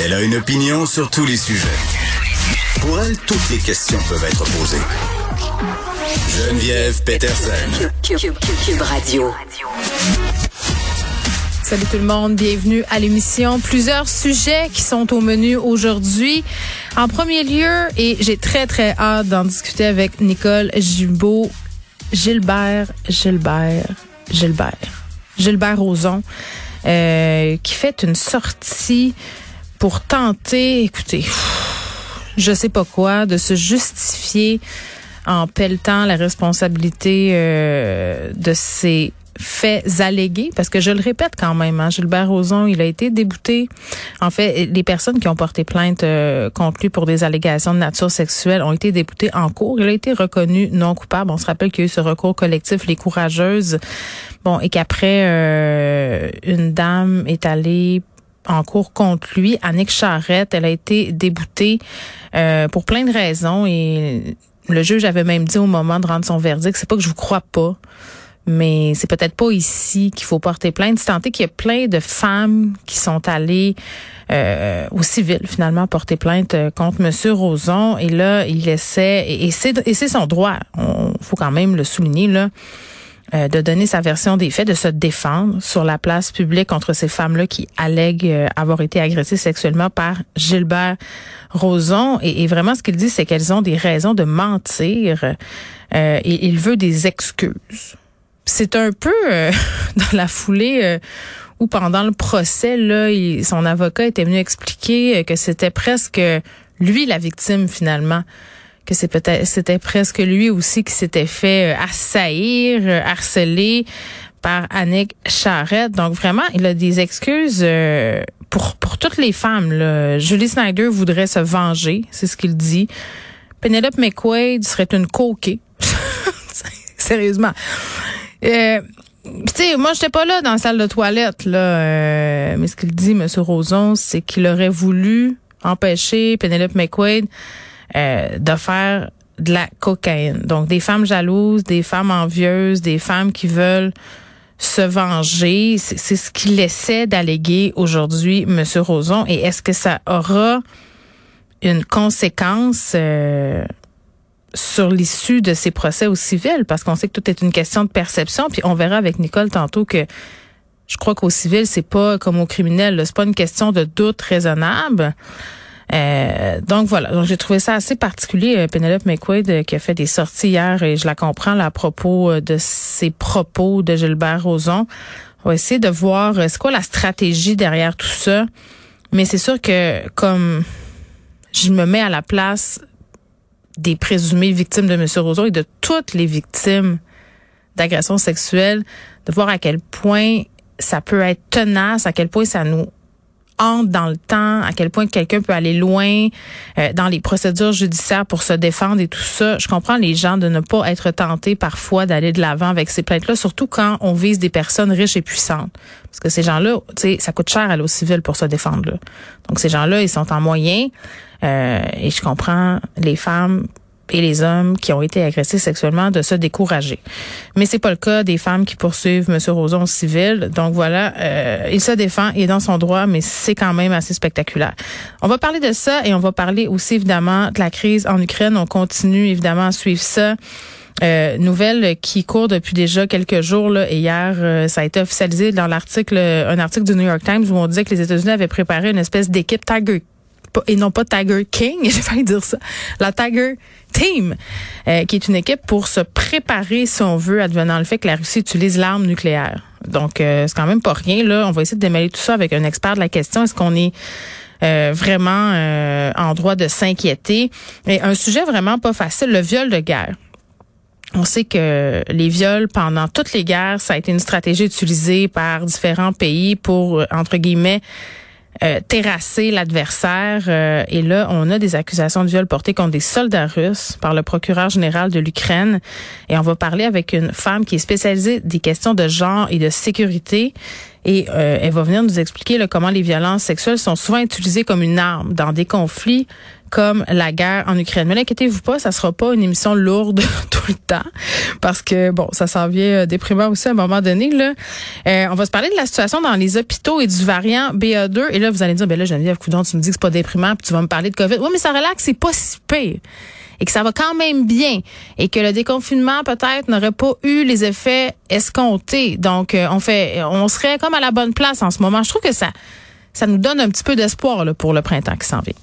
Elle a une opinion sur tous les sujets. Pour elle, toutes les questions peuvent être posées. Geneviève Peterson. Cube, Radio. Salut tout le monde, bienvenue à l'émission. Plusieurs sujets qui sont au menu aujourd'hui. En premier lieu, et j'ai très très hâte d'en discuter avec Nicole Gibault, Gilbert, Gilbert, Gilbert, Gilbert Rozon, euh, qui fait une sortie pour tenter, écoutez, je sais pas quoi, de se justifier en pelletant la responsabilité euh, de ses faits allégués, parce que je le répète quand même, hein, Gilbert Rozon, il a été débouté. En fait, les personnes qui ont porté plainte euh, contre lui pour des allégations de nature sexuelle ont été déboutées en cours. Il a été reconnu non coupable. On se rappelle qu'il y a eu ce recours collectif, les courageuses, bon, et qu'après, euh, une dame est allée en cours contre lui. Annick Charrette, elle a été déboutée euh, pour plein de raisons et le juge avait même dit au moment de rendre son verdict, c'est pas que je vous crois pas, mais c'est peut-être pas ici qu'il faut porter plainte. C'est tenté qu'il y a plein de femmes qui sont allées euh, au civil finalement porter plainte euh, contre Monsieur Roson et là il essaie et, c'est et c'est son droit. On faut quand même le souligner là. Euh, de donner sa version des faits, de se défendre sur la place publique contre ces femmes-là qui allèguent euh, avoir été agressées sexuellement par Gilbert Rozon. Et, vraiment, ce qu'il dit, c'est qu'elles ont des raisons de mentir euh, et il veut des excuses. C'est un peu dans la foulée où pendant le procès, là, son avocat était venu expliquer que c'était presque lui la victime finalement que c'est peut-être c'était presque lui aussi qui s'était fait euh, assaillir, euh, harceler par Annick Charrette. Donc vraiment, il a des excuses euh, pour pour toutes les femmes. Là. Julie Snyder voudrait se venger, c'est ce qu'il dit. Penelope McQuaid serait une coquée. Sérieusement. Euh, tu sais, moi, j'étais pas là dans la salle de toilette, là. mais ce qu'il dit, M. Roson, c'est qu'il aurait voulu empêcher Penelope McQuaid euh, de faire de la cocaïne. Donc des femmes jalouses, des femmes envieuses, des femmes qui veulent se venger. C'est ce qu'il essaie d'alléguer aujourd'hui, Monsieur Roson. Et est-ce que ça aura une conséquence euh, sur l'issue de ces procès au civil? Parce qu'on sait que tout est une question de perception. Puis on verra avec Nicole tantôt que je crois qu'au civil, c'est pas comme au criminel. C'est pas une question de doute raisonnable. Euh, donc voilà, donc j'ai trouvé ça assez particulier, euh, Penelope McQuaid euh, qui a fait des sorties hier et je la comprends à propos de ses propos de Gilbert Rozon. On va essayer de voir c'est quoi la stratégie derrière tout ça. Mais c'est sûr que comme je me mets à la place des présumées victimes de M. Rozon et de toutes les victimes d'agressions sexuelles, de voir à quel point ça peut être tenace, à quel point ça nous entre dans le temps, à quel point quelqu'un peut aller loin euh, dans les procédures judiciaires pour se défendre et tout ça. Je comprends les gens de ne pas être tentés parfois d'aller de l'avant avec ces plaintes-là, surtout quand on vise des personnes riches et puissantes. Parce que ces gens-là, tu sais, ça coûte cher à l'eau civile pour se défendre. Là. Donc ces gens-là, ils sont en moyen. Euh, et je comprends les femmes et les hommes qui ont été agressés sexuellement de se décourager. Mais c'est pas le cas des femmes qui poursuivent M. Roson civil. Donc voilà, euh, il se défend, il est dans son droit, mais c'est quand même assez spectaculaire. On va parler de ça et on va parler aussi évidemment de la crise en Ukraine. On continue évidemment à suivre ça. Euh, nouvelle qui court depuis déjà quelques jours là, et hier euh, ça a été officialisé dans l'article un article du New York Times où on disait que les États-Unis avaient préparé une espèce d'équipe Tiger et non pas Tiger King, j'ai failli dire ça, la Tiger Team, euh, qui est une équipe pour se préparer, si on veut, advenant le fait que la Russie utilise l'arme nucléaire. Donc, euh, c'est quand même pas rien. Là, on va essayer de démêler tout ça avec un expert de la question. Est-ce qu'on est euh, vraiment en droit de s'inquiéter? Et un sujet vraiment pas facile, le viol de guerre. On sait que les viols pendant toutes les guerres, ça a été une stratégie utilisée par différents pays pour, entre guillemets, euh, terrasser l'adversaire. Euh, et là, on a des accusations de viol portées contre des soldats russes par le procureur général de l'Ukraine. Et on va parler avec une femme qui est spécialisée des questions de genre et de sécurité Et euh, elle va venir nous expliquer comment les violences sexuelles sont souvent utilisées comme une arme dans des conflits comme la guerre en Ukraine. Mais n'inquiétez-vous pas, ça sera pas une émission lourde tout le temps parce que bon, ça s'en vient euh, déprimant aussi à un moment donné là. Euh, on va se parler de la situation dans les hôpitaux et du variant BA2 et là vous allez dire ben là Geneviève Coudon, tu me dis que c'est pas déprimant puis tu vas me parler de Covid. Oui, mais ça relaxe, c'est pas si pire et que ça va quand même bien et que le déconfinement peut-être n'aurait pas eu les effets escomptés. Donc euh, on fait on serait comme à la bonne place en ce moment. Je trouve que ça ça nous donne un petit peu d'espoir pour le printemps qui s'en vient.